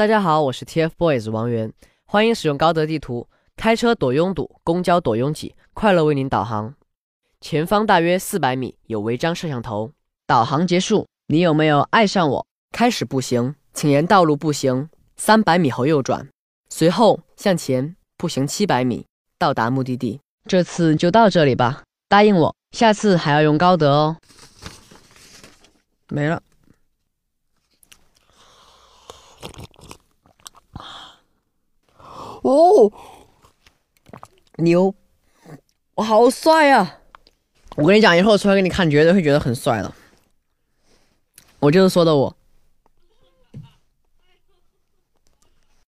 大家好，我是 TFBOYS 王源，欢迎使用高德地图，开车躲拥堵，公交躲拥挤，快乐为您导航。前方大约四百米有违章摄像头。导航结束，你有没有爱上我？开始步行，请沿道路步行三百米后右转，随后向前步行七百米到达目的地。这次就到这里吧，答应我，下次还要用高德哦。没了。牛，我好帅啊！我跟你讲，以后出来给你看，绝对会觉得很帅的。我就是说的我。